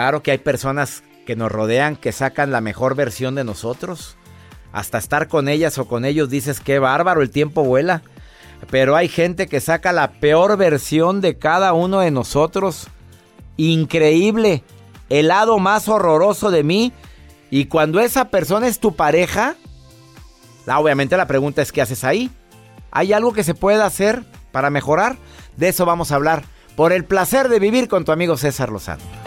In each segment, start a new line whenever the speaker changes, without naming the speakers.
Claro que hay personas que nos rodean que sacan la mejor versión de nosotros. Hasta estar con ellas o con ellos dices que bárbaro, el tiempo vuela. Pero hay gente que saca la peor versión de cada uno de nosotros. Increíble. El lado más horroroso de mí. Y cuando esa persona es tu pareja, obviamente la pregunta es ¿qué haces ahí? ¿Hay algo que se pueda hacer para mejorar? De eso vamos a hablar. Por el placer de vivir con tu amigo César Lozano.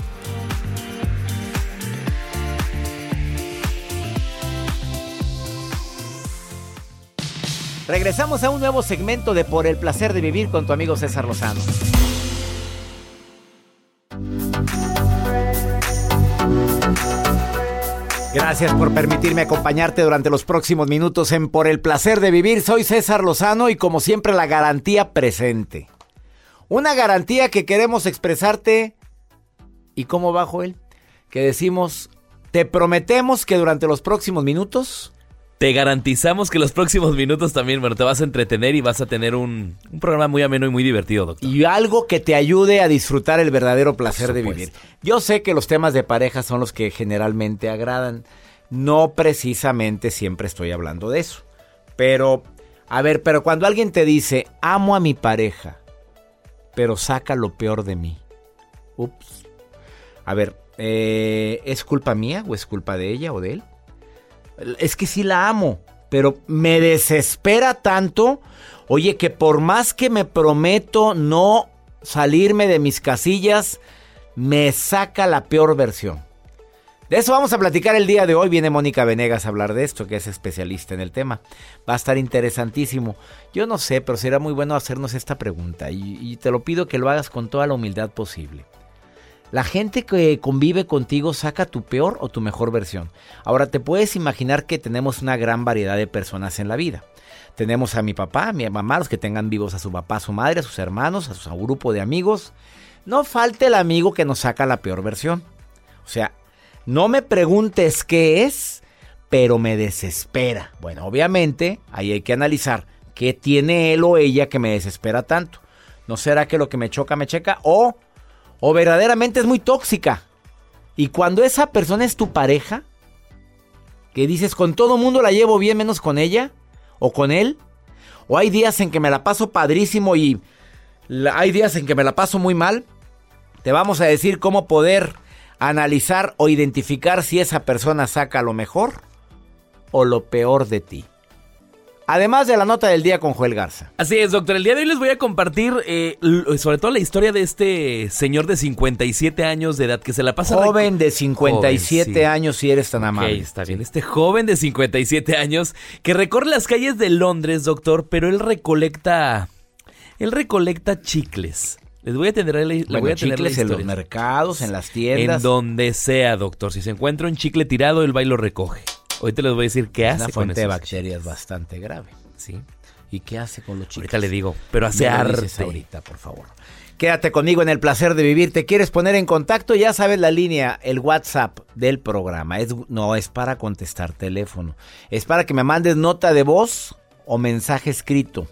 Regresamos a un nuevo segmento de Por el placer de vivir con tu amigo César Lozano. Gracias por permitirme acompañarte durante los próximos minutos en Por el placer de vivir. Soy César Lozano y como siempre la garantía presente. Una garantía que queremos expresarte. ¿Y cómo va Joel? Que decimos, te prometemos que durante los próximos minutos
te garantizamos que los próximos minutos también, bueno, te vas a entretener y vas a tener un, un programa muy ameno y muy divertido, doctor.
Y algo que te ayude a disfrutar el verdadero placer de vivir. Yo sé que los temas de pareja son los que generalmente agradan. No precisamente siempre estoy hablando de eso. Pero, a ver, pero cuando alguien te dice, amo a mi pareja, pero saca lo peor de mí. Ups. A ver, eh, ¿es culpa mía o es culpa de ella o de él? Es que sí la amo, pero me desespera tanto, oye, que por más que me prometo no salirme de mis casillas, me saca la peor versión. De eso vamos a platicar el día de hoy. Viene Mónica Venegas a hablar de esto, que es especialista en el tema. Va a estar interesantísimo. Yo no sé, pero será muy bueno hacernos esta pregunta y, y te lo pido que lo hagas con toda la humildad posible. La gente que convive contigo saca tu peor o tu mejor versión. Ahora te puedes imaginar que tenemos una gran variedad de personas en la vida. Tenemos a mi papá, a mi mamá, los que tengan vivos a su papá, a su madre, a sus hermanos, a su grupo de amigos. No falte el amigo que nos saca la peor versión. O sea, no me preguntes qué es, pero me desespera. Bueno, obviamente ahí hay que analizar qué tiene él o ella que me desespera tanto. ¿No será que lo que me choca me checa? O o verdaderamente es muy tóxica. Y cuando esa persona es tu pareja, que dices con todo mundo la llevo bien menos con ella o con él, o hay días en que me la paso padrísimo y hay días en que me la paso muy mal, te vamos a decir cómo poder analizar o identificar si esa persona saca lo mejor o lo peor de ti. Además de la nota del día con Joel Garza.
Así es, doctor. El día de hoy les voy a compartir eh, sobre todo la historia de este señor de 57 años de edad que se la pasa...
Joven de 57 años si eres tan amable.
Ok, está bien. Este joven de 57 años que recorre las calles de Londres, doctor, pero él recolecta... Él recolecta chicles. Les voy a tener, le, voy a tener
chicles en los mercados, en las tiendas.
En donde sea, doctor. Si se encuentra un chicle tirado, el va y lo recoge. Hoy te les voy a decir qué hace
Una
con
fuente de bacterias bastante grave.
Sí.
¿Y qué hace con los chicos?
Ahorita le digo, pero hace arte.
ahorita, por favor. Quédate conmigo en el placer de vivir. ¿Te quieres poner en contacto? Ya sabes la línea, el WhatsApp del programa. Es, no es para contestar teléfono. Es para que me mandes nota de voz o mensaje escrito.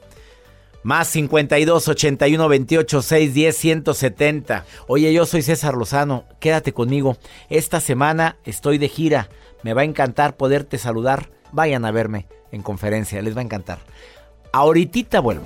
Más 52 81 28 6 10 170. Oye, yo soy César Lozano. Quédate conmigo. Esta semana estoy de gira. Me va a encantar poderte saludar. Vayan a verme en conferencia. Les va a encantar. Ahorita vuelvo.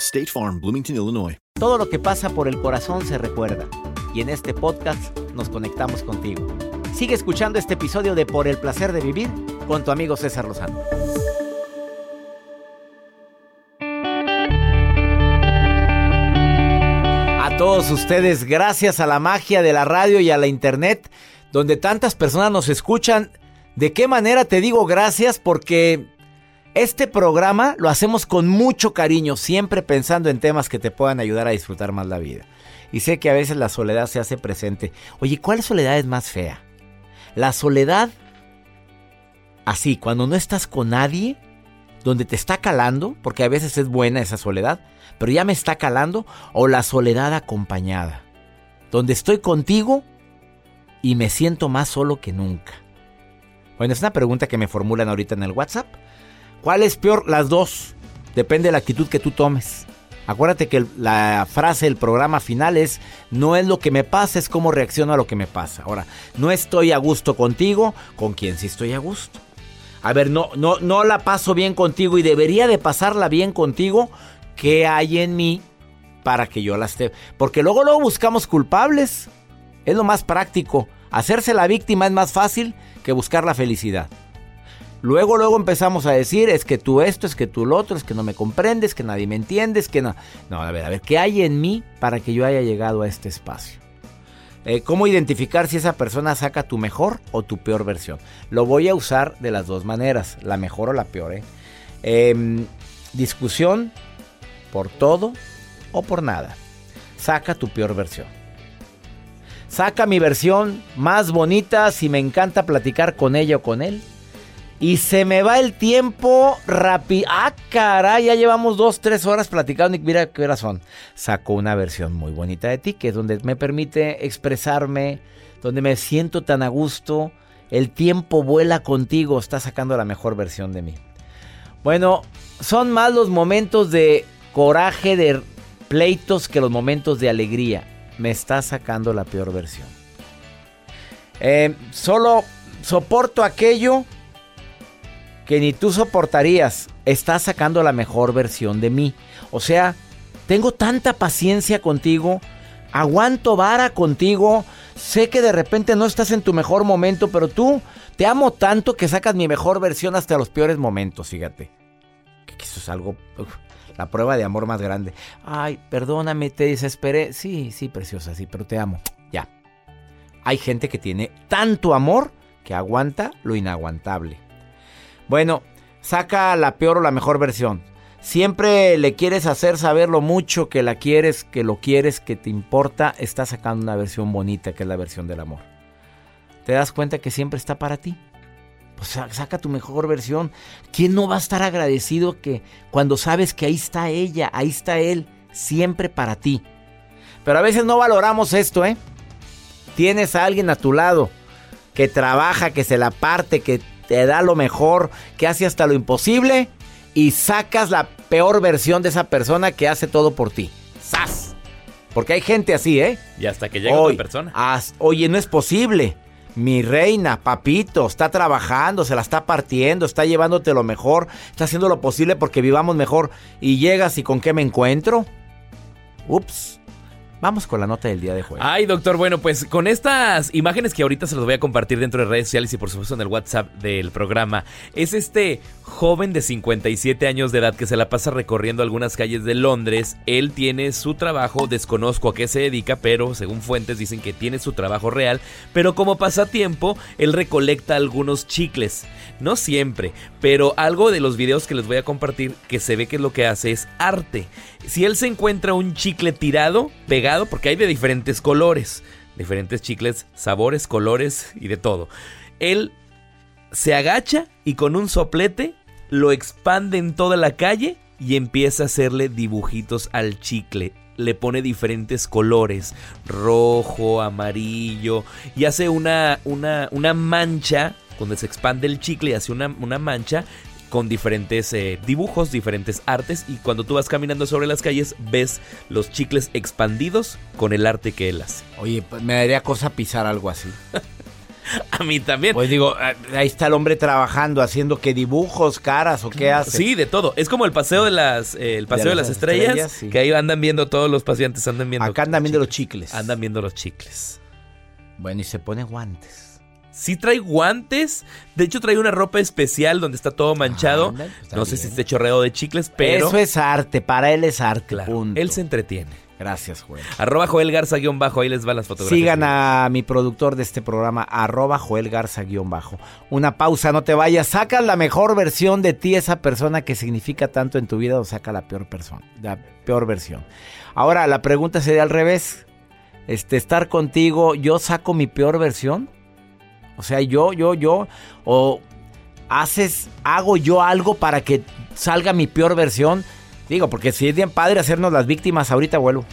State Farm, Bloomington, Illinois.
Todo lo que pasa por el corazón se recuerda. Y en este podcast nos conectamos contigo. Sigue escuchando este episodio de Por el placer de vivir con tu amigo César Lozano. A todos ustedes, gracias a la magia de la radio y a la internet, donde tantas personas nos escuchan. ¿De qué manera te digo gracias? Porque este programa lo hacemos con mucho cariño, siempre pensando en temas que te puedan ayudar a disfrutar más la vida. Y sé que a veces la soledad se hace presente. Oye, ¿cuál soledad es más fea? La soledad así, cuando no estás con nadie, donde te está calando, porque a veces es buena esa soledad, pero ya me está calando, o la soledad acompañada, donde estoy contigo y me siento más solo que nunca. Bueno, es una pregunta que me formulan ahorita en el WhatsApp. ¿Cuál es peor? Las dos. Depende de la actitud que tú tomes. Acuérdate que la frase del programa final es, no es lo que me pasa, es cómo reacciono a lo que me pasa. Ahora, no estoy a gusto contigo, ¿con quién sí estoy a gusto? A ver, no, no, no la paso bien contigo y debería de pasarla bien contigo. ¿Qué hay en mí para que yo la esté? Porque luego, luego buscamos culpables. Es lo más práctico. Hacerse la víctima es más fácil que buscar la felicidad. Luego, luego empezamos a decir, es que tú esto, es que tú lo otro, es que no me comprendes, que nadie me entiende, es que no. No, a ver, a ver, ¿qué hay en mí para que yo haya llegado a este espacio? Eh, ¿Cómo identificar si esa persona saca tu mejor o tu peor versión? Lo voy a usar de las dos maneras, la mejor o la peor. ¿eh? Em, discusión por todo o por nada. Saca tu peor versión. Saca mi versión más bonita si me encanta platicar con ella o con él. Y se me va el tiempo rápido. Ah, caray, ya llevamos dos, tres horas platicando mira qué horas son. Saco una versión muy bonita de ti, que es donde me permite expresarme, donde me siento tan a gusto. El tiempo vuela contigo, está sacando la mejor versión de mí. Bueno, son más los momentos de coraje, de pleitos, que los momentos de alegría. Me está sacando la peor versión. Eh, solo soporto aquello que ni tú soportarías. Estás sacando la mejor versión de mí. O sea, tengo tanta paciencia contigo. Aguanto vara contigo. Sé que de repente no estás en tu mejor momento, pero tú te amo tanto que sacas mi mejor versión hasta los peores momentos, fíjate. Que eso es algo... la prueba de amor más grande. Ay, perdóname, te desesperé. Sí, sí, preciosa, sí, pero te amo. Ya. Hay gente que tiene tanto amor que aguanta lo inaguantable. Bueno, saca la peor o la mejor versión. Siempre le quieres hacer saber lo mucho que la quieres, que lo quieres, que te importa. Está sacando una versión bonita que es la versión del amor. ¿Te das cuenta que siempre está para ti? Pues sa- saca tu mejor versión. ¿Quién no va a estar agradecido que cuando sabes que ahí está ella, ahí está él, siempre para ti? Pero a veces no valoramos esto, ¿eh? Tienes a alguien a tu lado que trabaja, que se la parte, que te da lo mejor, que hace hasta lo imposible y sacas la peor versión de esa persona que hace todo por ti. ¡Sas! Porque hay gente así, ¿eh?
Y hasta que llega
Hoy,
otra persona.
as- oye, no es posible. Mi reina, papito, está trabajando, se la está partiendo, está llevándote lo mejor, está haciendo lo posible porque vivamos mejor. Y llegas y con qué me encuentro. Ups. Vamos con la nota del día de jueves.
Ay, doctor, bueno, pues con estas imágenes que ahorita se los voy a compartir dentro de redes sociales y por supuesto en el WhatsApp del programa, es este joven de 57 años de edad que se la pasa recorriendo algunas calles de Londres. Él tiene su trabajo, desconozco a qué se dedica, pero según fuentes dicen que tiene su trabajo real, pero como pasatiempo, él recolecta algunos chicles. No siempre, pero algo de los videos que les voy a compartir que se ve que lo que hace es arte. Si él se encuentra un chicle tirado, pegado, porque hay de diferentes colores, diferentes chicles, sabores, colores y de todo. Él se agacha y con un soplete lo expande en toda la calle y empieza a hacerle dibujitos al chicle. Le pone diferentes colores, rojo, amarillo, y hace una, una, una mancha, cuando se expande el chicle y hace una, una mancha con diferentes eh, dibujos, diferentes artes, y cuando tú vas caminando sobre las calles ves los chicles expandidos con el arte que él hace.
Oye, pues me daría cosa pisar algo así.
A mí también.
Pues digo, ah, ahí está el hombre trabajando, haciendo que dibujos, caras o qué hace.
Sí, de todo. Es como el paseo de las, eh, el paseo de,
las
las estrellas,
estrellas, sí.
que ahí andan viendo todos los pacientes, andan viendo.
Acá andan viendo los chicles.
Andan viendo los chicles.
Bueno, y se pone guantes.
Sí trae guantes. De hecho, trae una ropa especial donde está todo manchado.
Está
no sé
bien.
si esté chorreado de chicles, pero
Eso es arte, para él es arte.
claro,
punto.
él se entretiene.
Gracias, Joel.
Arroba Joel Garza guion bajo, ahí les van las fotografías.
Sigan a mi productor de este programa, arroba Joel Garza guion bajo. Una pausa, no te vayas. Saca la mejor versión de ti, esa persona que significa tanto en tu vida, o saca la peor persona, la peor versión. Ahora, la pregunta sería al revés. Este, estar contigo, yo saco mi peor versión. O sea, yo, yo, yo, o haces, hago yo algo para que salga mi peor versión. Digo, porque si es bien padre hacernos las víctimas, ahorita vuelvo.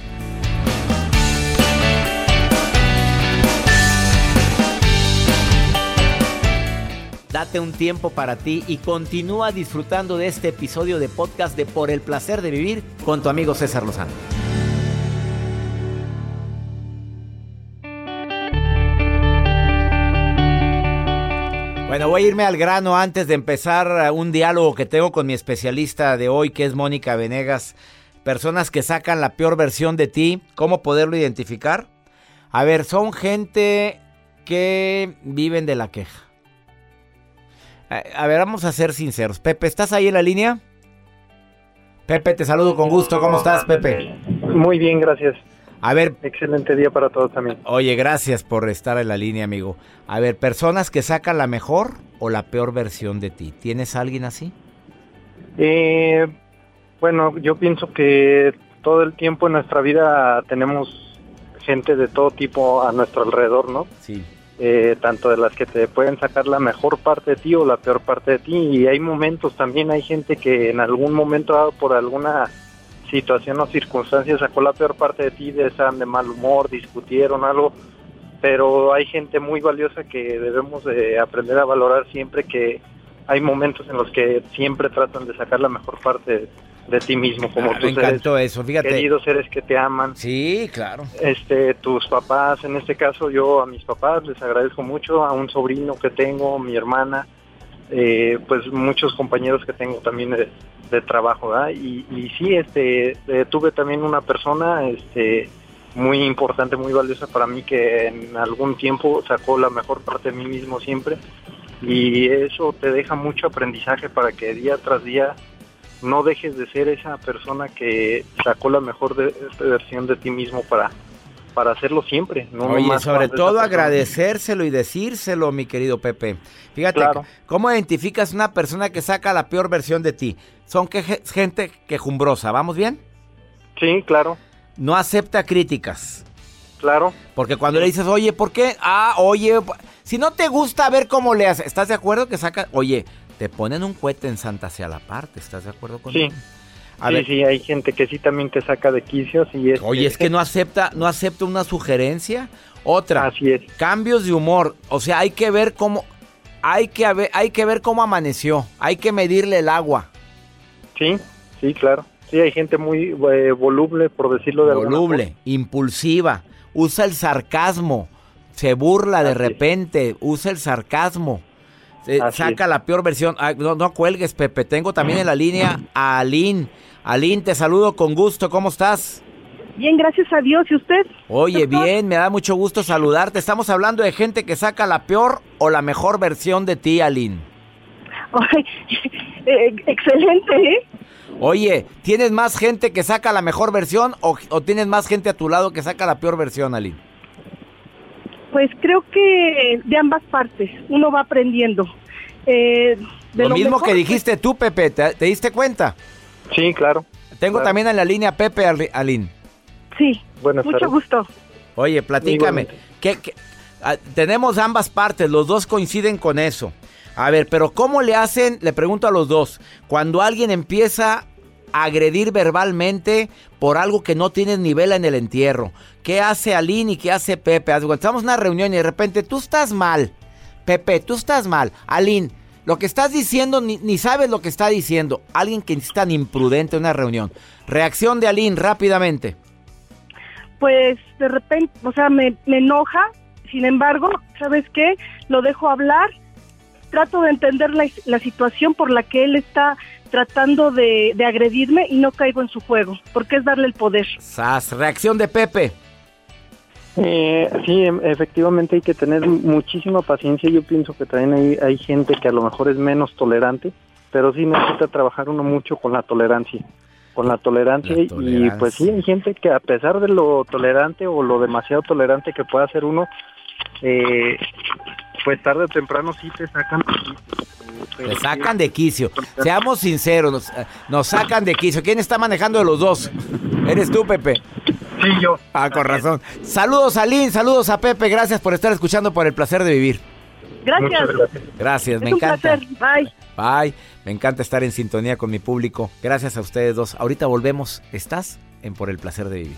Date un tiempo para ti y continúa disfrutando de este episodio de podcast de Por el placer de vivir con tu amigo César Lozano. Bueno, voy a irme al grano antes de empezar un diálogo que tengo con mi especialista de hoy, que es Mónica Venegas. Personas que sacan la peor versión de ti, ¿cómo poderlo identificar? A ver, son gente que viven de la queja. A, a ver, vamos a ser sinceros. Pepe, ¿estás ahí en la línea? Pepe, te saludo con gusto. ¿Cómo estás, Pepe?
Muy bien, gracias.
A ver,
Excelente día para todos también.
oye, gracias por estar en la línea, amigo. A ver, personas que sacan la mejor o la peor versión de ti. ¿Tienes a alguien así?
Eh, bueno, yo pienso que todo el tiempo en nuestra vida tenemos gente de todo tipo a nuestro alrededor, ¿no?
Sí.
Eh, tanto de las que te pueden sacar la mejor parte de ti o la peor parte de ti. Y hay momentos también, hay gente que en algún momento dado por alguna situación o circunstancia sacó la peor parte de ti, de estaban de mal humor, discutieron algo, pero hay gente muy valiosa que debemos de aprender a valorar siempre que hay momentos en los que siempre tratan de sacar la mejor parte de, ti mismo, como
Ah, me
tus seres
encantó eso, fíjate.
queridos seres que te aman.
Sí, claro.
Este, tus papás, en este caso yo a mis papás les agradezco mucho, a un sobrino que tengo, mi hermana, eh, pues muchos compañeros que tengo también de, de trabajo. Y, y sí, este, eh, tuve también una persona, este, muy importante, muy valiosa para mí que en algún tiempo sacó la mejor parte de mí mismo siempre y eso te deja mucho aprendizaje para que día tras día no dejes de ser esa persona que sacó la mejor de- versión de ti mismo para para hacerlo siempre. No
Oye,
nomás
sobre todo agradecérselo y decírselo, mi querido Pepe. Fíjate,
Claro.
¿cómo identificas una persona que saca la peor versión de ti? Son que, gente quejumbrosa, ¿vamos bien?
Sí, claro,
No acepta críticas.
claro.
Porque cuando le dices, oye, ¿por qué? Ah, oye, si no te gusta, a ver cómo le haces. ¿Estás de acuerdo que saca? Oye, te ponen un cohete en Santa hacia la parte, ¿estás de acuerdo con
Sí.
A
sí,
ver.
sí, hay gente que sí también te saca de quicios y es...
Oye, es que no acepta, no acepta una sugerencia. Otra,
Así es.
cambios de humor. O sea, hay que ver cómo, hay que, haber- hay que ver cómo amaneció. Hay que medirle el agua.
Sí, sí, claro. Sí, hay gente muy eh, voluble, por decirlo de alguna
Voluble, impulsiva, usa el sarcasmo, se burla de
es.
repente, usa el sarcasmo, eh, saca
es.
la peor versión. Ah, no, no cuelgues, Pepe. Tengo también en la línea a Aline. Aline, te saludo con gusto. ¿Cómo estás?
Bien, gracias a Dios. ¿Y usted?
Oye,
Doctor.
bien, me da mucho gusto saludarte. Estamos hablando de gente que saca la peor o la mejor versión de ti, Aline.
Ay, eh, excelente, ¿eh?
Oye, ¿tienes más gente que saca la mejor versión o, o tienes más gente a tu lado que saca la peor versión, Aline?
Pues creo que de ambas partes uno va aprendiendo. Eh, de
Lo, mismo
mejor,
que dijiste tú, Pepe, ¿te, te diste cuenta?
Sí, claro.
Tengo
Claro.
también en la línea Pepe Al- Aline.
pues, Sí,
Buenas
mucho
tardes.
gusto.
Oye, platícame. ¿qué- qué- ah, tenemos ambas partes, los dos coinciden con eso. A ver, pero ¿cómo le hacen? Le pregunto a los dos. Cuando alguien empieza a agredir verbalmente por algo que no tienes nivel en el entierro. ¿Qué hace Aline y qué hace Pepe? Estamos en una reunión y de repente tú estás mal. Pepe, tú estás mal. Aline, lo que estás diciendo ni, ni sabes lo que está diciendo. Alguien que es tan imprudente en una reunión. Reacción de Aline rápidamente.
Pues de repente, o sea, me, me enoja. Sin embargo, ¿sabes qué? Lo dejo hablar. Trato de entender la, la situación por la que él está tratando de, de agredirme y no caigo en su juego, porque es darle el poder.
Sas, reacción de Pepe.
Eh, sí, em- efectivamente hay que tener muchísima paciencia. Yo pienso que también hay, hay gente que a lo mejor es menos tolerante, pero sí necesita trabajar uno mucho con la tolerancia. Con la tolerancia,
La
y
tolerancia.
pues sí, hay gente que a pesar de lo tolerante o lo demasiado tolerante que pueda ser uno, eh, pues tarde o temprano sí te sacan. Pero
Te
sí,
sacan de quicio. Seamos sinceros, nos, eh, nos sacan de quicio. ¿Quién está manejando de los dos? Eres tú, Pepe.
Sí, yo.
Ah, con razón. Saludos a Lynn, saludos a Pepe. Gracias por estar escuchando por el placer de vivir.
Gracias.
Gracias.
Gracias,
Es
me
un
encanta.
placer. Bye.
Bye. Me encanta estar en sintonía con mi público. Gracias a ustedes dos. Ahorita volvemos. ¿Estás en Por el placer de vivir?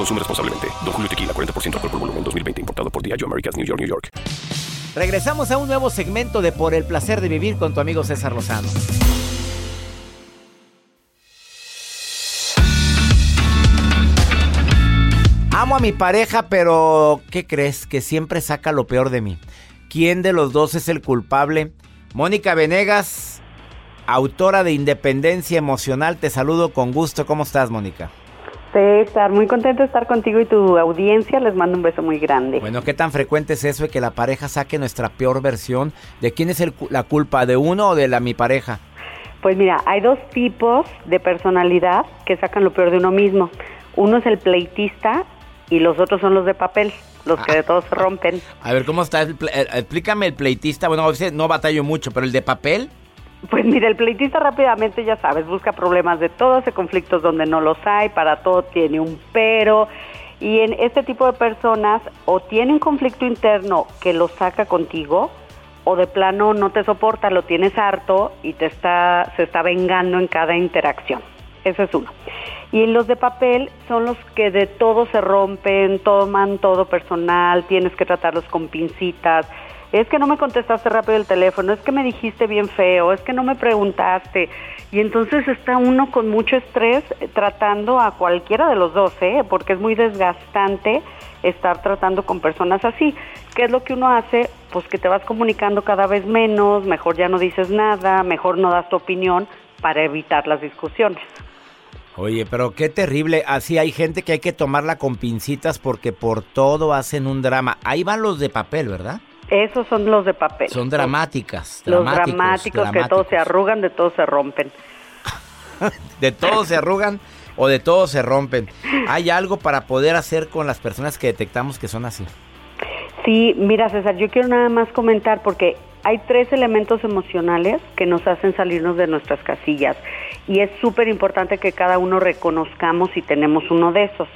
Consume responsablemente. Don Julio Tequila, 40% alcohol por volumen, 2020. Importado por Diageo Americas, New York, New York.
Regresamos a un nuevo segmento de Por el placer de vivir con tu amigo César Lozano. Amo a mi pareja, pero ¿qué crees? Que siempre saca lo peor de mí. ¿Quién de los dos es el culpable? Mónica Venegas, autora de Independencia Emocional, te saludo con gusto. ¿Cómo estás, Mónica?
César, muy contento de estar contigo y tu audiencia. Les mando un beso muy grande.
Bueno, ¿qué tan frecuente es eso de que la pareja saque nuestra peor versión? ¿De quién es el la culpa? ¿De uno o de la mi pareja?
Pues mira, hay dos tipos de personalidad que sacan lo peor de uno mismo. Uno es el pleitista y los otros son los de papel, los que de todos se rompen.
A ver, ¿cómo está? El eh, explícame el pleitista. Bueno, a veces no batallo mucho, pero el de papel.
Pues mira, el pleitista rápidamente, ya sabes, busca problemas de todo, hace conflictos donde no los hay, para todo tiene un pero. Y en este tipo de personas o tiene un conflicto interno que lo saca contigo, o de plano no te soporta, lo tienes harto y te está, se está vengando en cada interacción. Ese es uno. Y los de papel son los que de todo se rompen, toman todo personal, tienes que tratarlos con pincitas, es que no me contestaste rápido el teléfono, es que me dijiste bien feo, es que no me preguntaste. Y entonces está uno con mucho estrés eh, tratando a cualquiera de los dos, ¿eh? porque es muy desgastante estar tratando con personas así. ¿Qué es lo que uno hace? Pues que te vas comunicando cada vez menos, mejor ya no dices nada, mejor no das tu opinión para evitar las discusiones.
Oye, pero qué terrible. Así hay gente que hay que tomarla con pincitas porque por todo hacen un drama. Ahí van los de papel, ¿verdad?
Esos son los de papel.
Son dramáticas.
Los dramáticos, que todos se arrugan, de todos se rompen.
de todos se arrugan o de todos se rompen. ¿Hay algo para poder hacer con las personas que detectamos que son así?
Sí, mira César, yo quiero nada más comentar porque hay tres elementos emocionales que nos hacen salirnos de nuestras casillas y es súper importante que cada uno reconozcamos si tenemos uno de esos.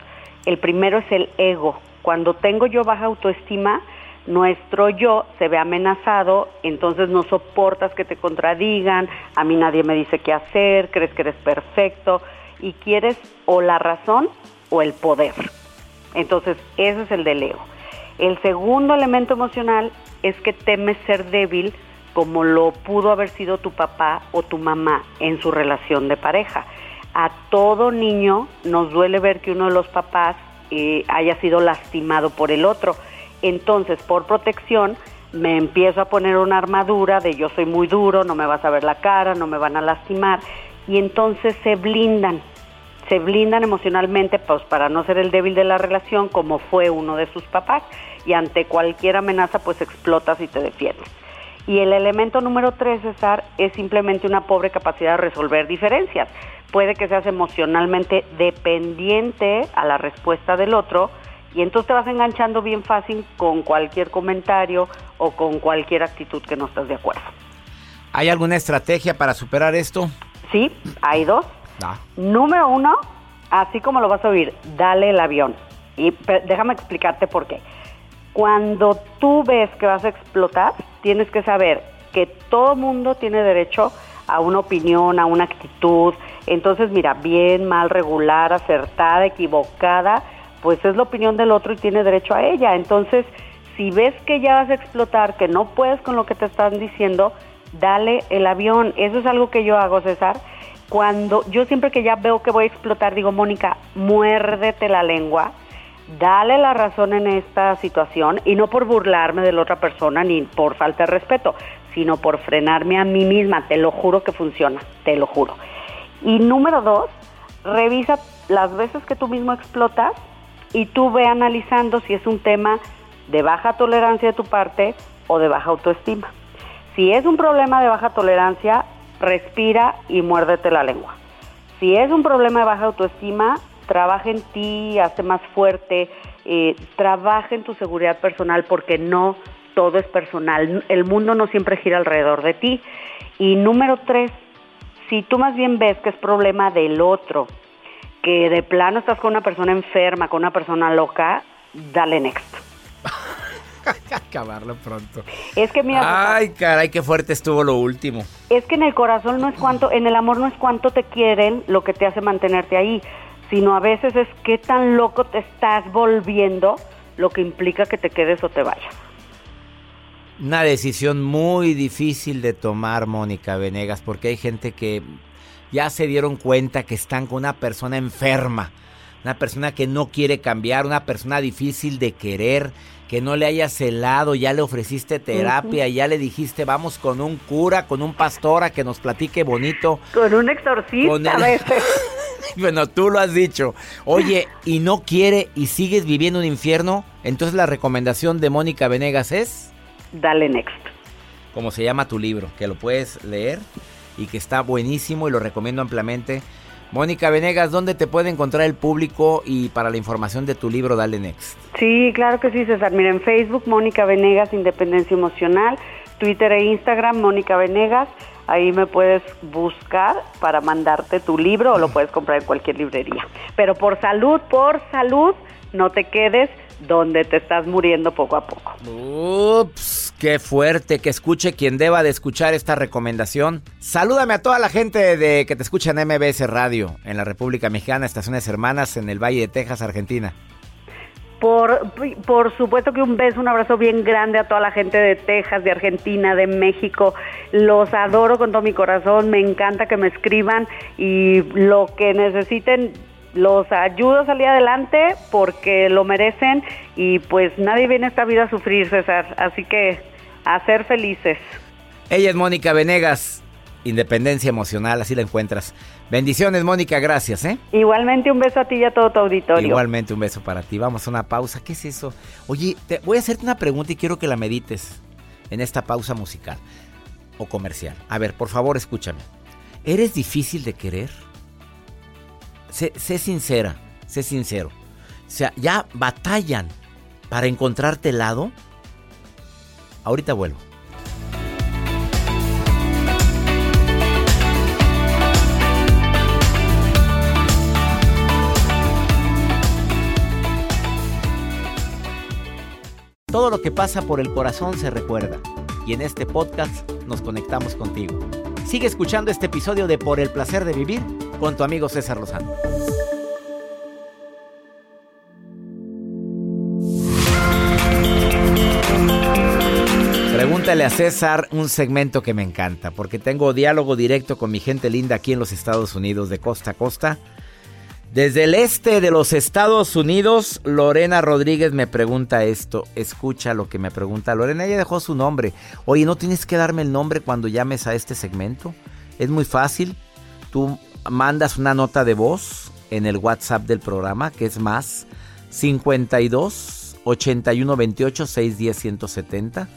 El primero es el ego. Cuando tengo yo baja autoestima, nuestro yo se ve amenazado, entonces no soportas que te contradigan, a mí nadie me dice qué hacer, crees que eres perfecto y quieres o la razón o el poder. Entonces, ese es el del ego. El segundo elemento emocional es que temes ser débil como lo pudo haber sido tu papá o tu mamá en su relación de pareja. A todo niño nos duele ver que uno de los papás eh, haya sido lastimado por el otro. Entonces, por protección, me empiezo a poner una armadura de yo soy muy duro, no me vas a ver la cara, no me van a lastimar. Y entonces se blindan, se blindan emocionalmente pues, para no ser el débil de la relación como fue uno de sus papás. Y ante cualquier amenaza pues explotas y te defiendes. Y el elemento número tres, César, es simplemente una pobre capacidad de resolver diferencias. Puede que seas emocionalmente dependiente a la respuesta del otro y entonces te vas enganchando bien fácil con cualquier comentario o con cualquier actitud que no estás de acuerdo.
¿Hay alguna estrategia para superar esto?
Sí, hay dos. Ah. Número uno, así como lo vas a oír, dale el avión. Y déjame explicarte por qué. Cuando tú ves que vas a explotar, tienes que saber que todo mundo tiene derecho a una opinión, a una actitud. Entonces, mira, bien, mal, regular, acertada, equivocada, pues es la opinión del otro y tiene derecho a ella. Entonces, si ves que ya vas a explotar, que no puedes con lo que te están diciendo, dale el avión. Eso es algo que yo hago, César. Cuando yo siempre que ya veo que voy a explotar, digo, Mónica, muérdete la lengua dale la razón en esta situación y no por burlarme de la otra persona ni por falta de respeto, sino por frenarme a mí misma. Te lo juro que funciona, te lo juro. Y número dos, revisa las veces que tú mismo explotas y tú ve analizando si es un tema de baja tolerancia de tu parte o de baja autoestima. Si es un problema de baja tolerancia, respira y muérdete la lengua. Si es un problema de baja autoestima, trabaja en ti, hace más fuerte, eh, trabaja en tu seguridad personal porque no todo es personal. El mundo no siempre gira alrededor de ti. Y número tres, si tú más bien ves que es problema del otro, que de plano estás con una persona enferma, con una persona loca, dale next.
Acabarlo pronto.
Es que mira.
Ay, caray, qué fuerte estuvo lo último.
Es que en el corazón no es cuánto, en el amor no es cuánto te quieren lo que te hace mantenerte ahí sino a veces es qué tan loco te estás volviendo, lo que implica que te quedes o te vayas.
Una decisión muy difícil de tomar, Mónica Venegas, porque hay gente que ya se dieron cuenta que están con una persona enferma, una persona que no quiere cambiar, una persona difícil de querer, que no le hayas celado, ya le ofreciste terapia, ya le dijiste vamos con un cura, con un pastor a que nos platique bonito.
Con un exorcista a veces.
bueno, tú lo has dicho. Oye, y no quiere y sigues viviendo un infierno, entonces la recomendación de Mónica Venegas es...
Dale next.
Como se llama tu libro, que lo puedes leer y que está buenísimo y lo recomiendo ampliamente. Mónica Venegas, ¿dónde te puede encontrar el público y para la información de tu libro Dale Next?
Sí, claro que sí, César. Mira, en Facebook, Mónica Venegas, Independencia Emocional, Twitter e Instagram, Mónica Venegas. Ahí me puedes buscar para mandarte tu libro o lo puedes comprar en cualquier librería. Pero por salud, por salud, no te quedes donde te estás muriendo poco a poco.
Ups, qué fuerte que escuche quien deba de escuchar esta recomendación. Salúdame a toda la gente de que te escucha en MBS Radio en la República Mexicana, Estaciones Hermanas en el Valle de Texas, Argentina.
Por, por supuesto que un beso, un abrazo bien grande a toda la gente de Texas, de Argentina, de México. Los adoro con todo mi corazón, me encanta que me escriban y lo que necesiten los ayudo a salir adelante porque lo merecen y pues nadie viene a esta vida a sufrir, César. Así que a ser felices.
Ella es Mónica Venegas, Independencia Emocional, así la encuentras. Bendiciones, Mónica, gracias, ¿eh?
Igualmente un beso a ti y a todo tu auditorio.
Igualmente un beso para ti. Vamos a una pausa. ¿Qué es eso? Oye, te voy a hacerte una pregunta y quiero que la medites en esta pausa musical o comercial. A ver, por favor, escúchame. ¿Eres difícil de querer? Sé, sincera, sé sincero. O sea, ya batallan para encontrarte lado. Ahorita vuelvo. Todo lo que pasa por el corazón se recuerda. Y en este podcast nos conectamos contigo. Sigue escuchando este episodio de Por el placer de vivir con tu amigo César Lozano. Pregúntale a César un segmento que me encanta, porque tengo diálogo directo con mi gente linda aquí en los Estados Unidos de costa a costa. Desde el este de los Estados Unidos, Lorena Rodríguez me pregunta esto. Escucha lo que me pregunta Lorena. Ella dejó su nombre. Oye, ¿no tienes que darme el nombre cuando llames a este segmento? Es muy fácil. Tú mandas una nota de voz en el WhatsApp del programa, que es más 52 81 28 610 170.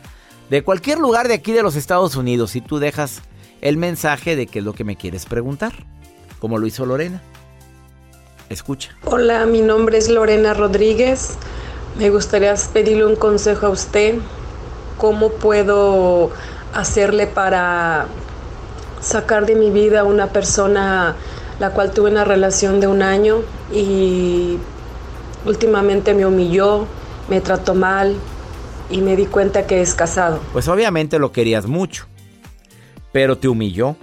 De cualquier lugar de aquí de los Estados Unidos, y tú dejas el mensaje de qué es lo que me quieres preguntar, como lo hizo Lorena. Escucha.
Hola, mi nombre es Lorena Rodríguez. Me gustaría pedirle un consejo a usted. ¿Cómo puedo hacerle para sacar de mi vida a una persona la cual tuve una relación de un año y últimamente me humilló, me trató mal y me di cuenta que es casado?
Pues obviamente lo querías mucho, pero te humilló.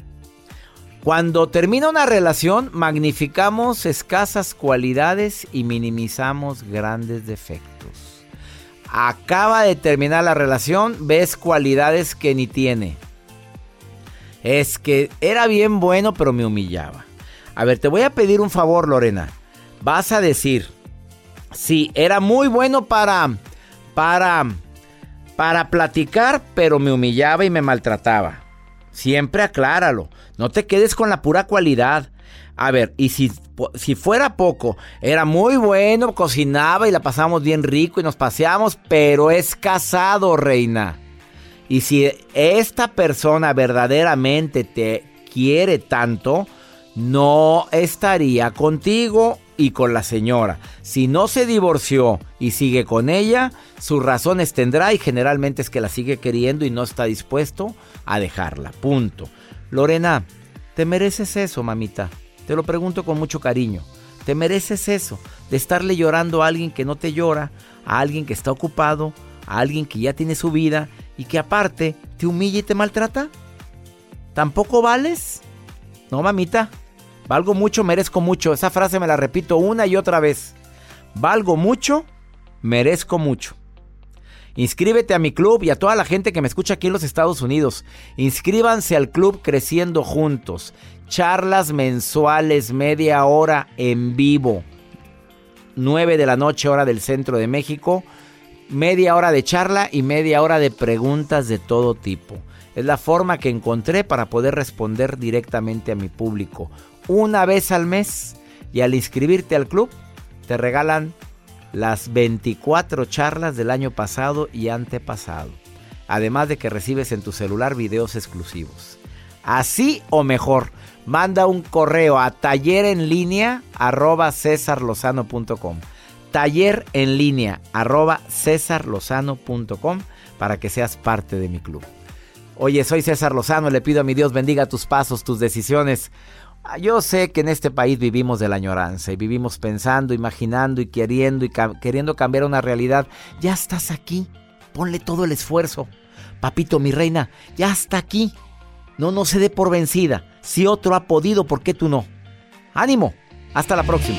Cuando termina una relación, magnificamos escasas cualidades y minimizamos grandes defectos. Acaba de terminar la relación, ves cualidades que ni tiene. Es que era bien bueno, pero me humillaba. A ver, te voy a pedir un favor, Lorena. Vas a decir, sí, era muy bueno para, para, para platicar, pero me humillaba y me maltrataba. Siempre acláralo. No te quedes con la pura cualidad. A ver, y si, si fuera poco, era muy bueno, cocinaba y la pasamos bien rico y nos paseamos, pero es casado, reina. Y si esta persona verdaderamente te quiere tanto, no estaría contigo y con la señora. Si no se divorció y sigue con ella, sus razones tendrá y generalmente es que la sigue queriendo y no está dispuesto a dejarla. Punto. Lorena, te mereces eso, mamita. Te lo pregunto con mucho cariño. ¿Te mereces eso? De estarle llorando a alguien que no te llora, a alguien que está ocupado, a alguien que ya tiene su vida y que aparte te humilla y te maltrata. ¿Tampoco vales? No, mamita. Valgo mucho, merezco mucho. Esa frase me la repito una y otra vez. Valgo mucho, merezco mucho. Inscríbete a mi club y a toda la gente que me escucha aquí en los Estados Unidos. Inscríbanse al club Creciendo Juntos. Charlas mensuales, media hora en vivo. 9 de la noche, hora del centro de México. Media hora de charla y media hora de preguntas de todo tipo. Es la forma que encontré para poder responder directamente a mi público. Una vez al mes. Y al inscribirte al club, te regalan las 24 charlas del año pasado y antepasado. Además de que recibes en tu celular videos exclusivos. Así o mejor, manda un correo a taller Taller en línea arroba cesarlozano.com para que seas parte de mi club. Oye, soy César Lozano, le pido a mi Dios bendiga tus pasos, tus decisiones. Ah, yo sé que en este país vivimos de la añoranza y vivimos pensando, imaginando y queriendo y queriendo cambiar una realidad. Ya estás aquí, ponle todo el esfuerzo. Papito, mi reina, ya está aquí. No, no se dé por vencida. Si otro ha podido, ¿por qué tú no? Ánimo, hasta la próxima.